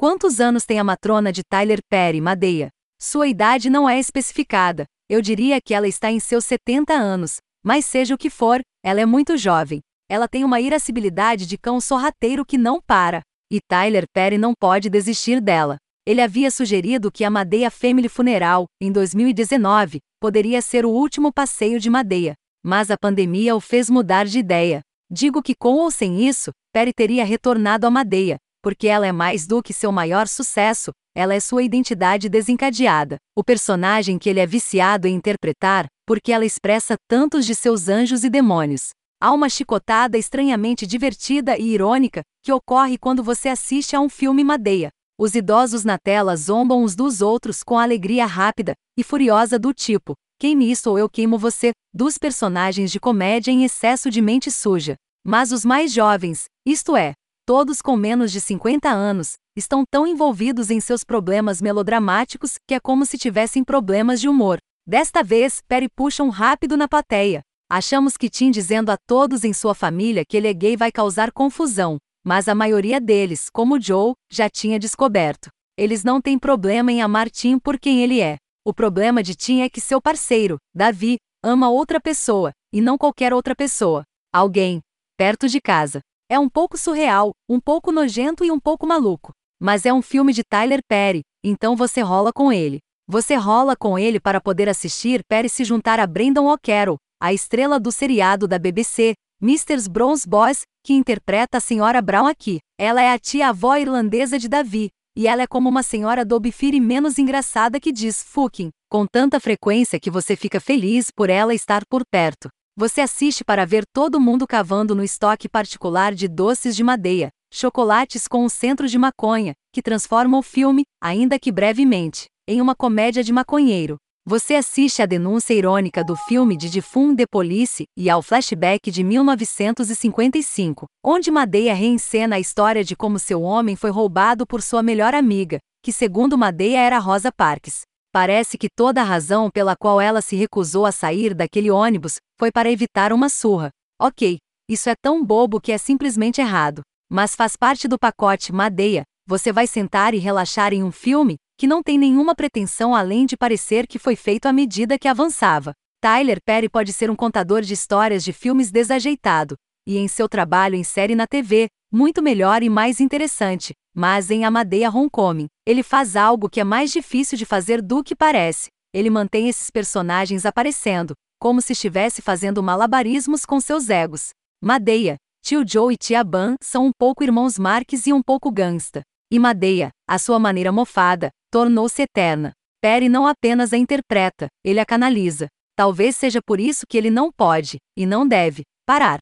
Quantos anos tem a matrona de Tyler Perry, Madeia? Sua idade não é especificada. Eu diria que ela está em seus 70 anos. Mas seja o que for, ela é muito jovem. Ela tem uma irascibilidade de cão sorrateiro que não para. E Tyler Perry não pode desistir dela. Ele havia sugerido que a Madeia Family Funeral, em 2019, poderia ser o último passeio de Madeia. Mas a pandemia o fez mudar de ideia. Digo que com ou sem isso, Perry teria retornado a Madeia, porque ela é mais do que seu maior sucesso, ela é sua identidade desencadeada, o personagem que ele é viciado em interpretar, porque ela expressa tantos de seus anjos e demônios. Há uma chicotada estranhamente divertida e irônica que ocorre quando você assiste a um filme Madeia. Os idosos na tela zombam uns dos outros com alegria rápida e furiosa do tipo: queime isso ou eu queimo você, dos personagens de comédia em excesso de mente suja. Mas os mais jovens, isto é, todos com menos de 50 anos, estão tão envolvidos em seus problemas melodramáticos que é como se tivessem problemas de humor. Desta vez, Perry puxa um rápido na plateia. Achamos que Tim dizendo a todos em sua família que ele é gay vai causar confusão, mas a maioria deles, como Joe, já tinha descoberto. Eles não têm problema em amar Tim por quem ele é. O problema de Tim é que seu parceiro, Davi, ama outra pessoa, e não qualquer outra pessoa. Alguém, perto de casa. É um pouco surreal, um pouco nojento e um pouco maluco. Mas é um filme de Tyler Perry, então você rola com ele. Você rola com ele para poder assistir Perry se juntar a Brendan O'Carroll, a estrela do seriado da BBC, Mr. Bronze Boys, que interpreta a Sra. Brown aqui. Ela é a tia-avó irlandesa de Davi, e ela é como uma senhora Dobifire menos engraçada que diz fucking, com tanta frequência que você fica feliz por ela estar por perto. Você assiste para ver todo mundo cavando no estoque particular de doces de madeia, chocolates com um centro de maconha, que transforma o filme, ainda que brevemente, em uma comédia de maconheiro. Você assiste à denúncia irônica do filme de Defund the Police e ao flashback de 1955, onde Madeia reencena a história de como seu homem foi roubado por sua melhor amiga, que segundo Madeia era Rosa Parks. Parece que toda a razão pela qual ela se recusou a sair daquele ônibus foi para evitar uma surra. Ok, isso é tão bobo que é simplesmente errado. Mas faz parte do pacote Madeia. Você vai sentar e relaxar em um filme, que não tem nenhuma pretensão além de parecer que foi feito à medida que avançava. Tyler Perry pode ser um contador de histórias de filmes desajeitado, e em seu trabalho em série na TV, muito melhor e mais interessante, mas em Amadeia Homecoming, ele faz algo que é mais difícil de fazer do que parece. Ele mantém esses personagens aparecendo, como se estivesse fazendo malabarismos com seus egos. Madeia, tio Joe e tia Ban são um pouco irmãos Marques e um pouco gangsta. E Madeia, a sua maneira mofada, tornou-se eterna. Perry não apenas a interpreta, ele a canaliza. Talvez seja por isso que ele não pode, e não deve, parar.